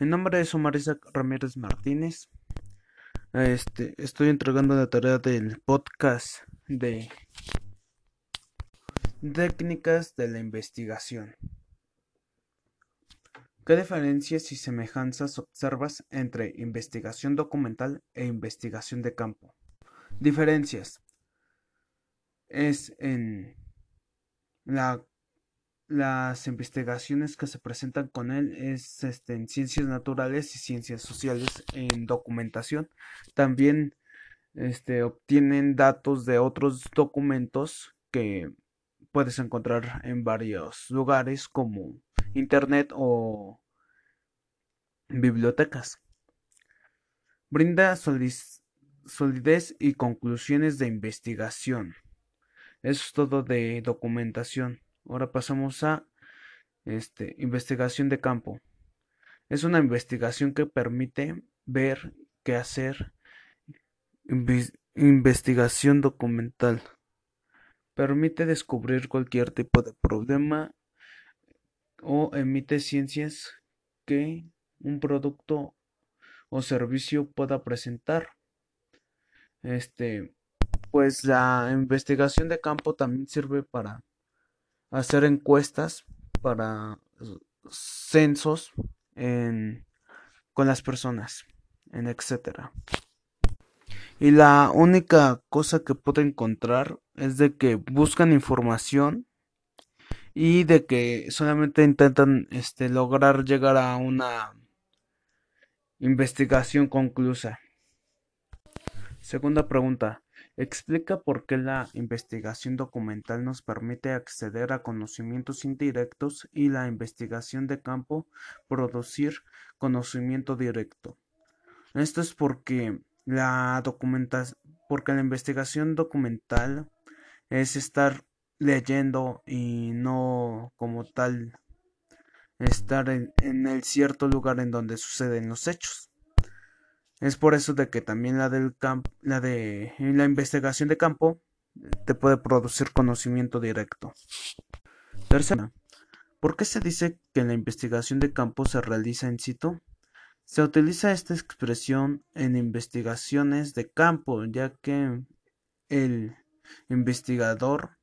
Mi nombre es Omar Ramírez Martínez. Este, estoy entregando la tarea del podcast de técnicas de la investigación. ¿Qué diferencias y semejanzas observas entre investigación documental e investigación de campo? Diferencias. Es en la las investigaciones que se presentan con él es este, en ciencias naturales y ciencias sociales en documentación. También este, obtienen datos de otros documentos que puedes encontrar en varios lugares como internet o bibliotecas. Brinda solidez y conclusiones de investigación. Eso es todo de documentación. Ahora pasamos a este, investigación de campo. Es una investigación que permite ver qué hacer. investigación documental. Permite descubrir cualquier tipo de problema o emite ciencias que un producto o servicio pueda presentar. Este, pues la investigación de campo también sirve para hacer encuestas para censos con las personas, en etcétera. Y la única cosa que puedo encontrar es de que buscan información y de que solamente intentan este, lograr llegar a una investigación conclusa. Segunda pregunta. Explica por qué la investigación documental nos permite acceder a conocimientos indirectos y la investigación de campo producir conocimiento directo. Esto es porque la porque la investigación documental es estar leyendo y no como tal estar en el cierto lugar en donde suceden los hechos. Es por eso de que también la del la de la investigación de campo te puede producir conocimiento directo. Tercera, ¿por qué se dice que la investigación de campo se realiza in situ? Se utiliza esta expresión en investigaciones de campo, ya que el investigador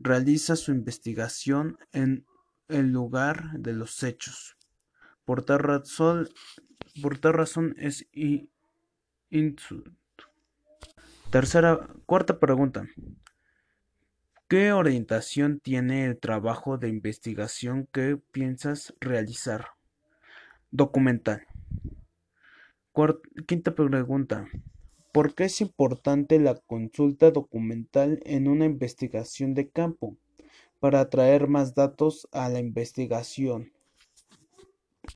realiza su investigación en el lugar de los hechos. Por tal razón, por tal razón es Tercera, cuarta pregunta. ¿Qué orientación tiene el trabajo de investigación que piensas realizar? Documental. quinta pregunta. ¿Por qué es importante la consulta documental en una investigación de campo? Para traer más datos a la investigación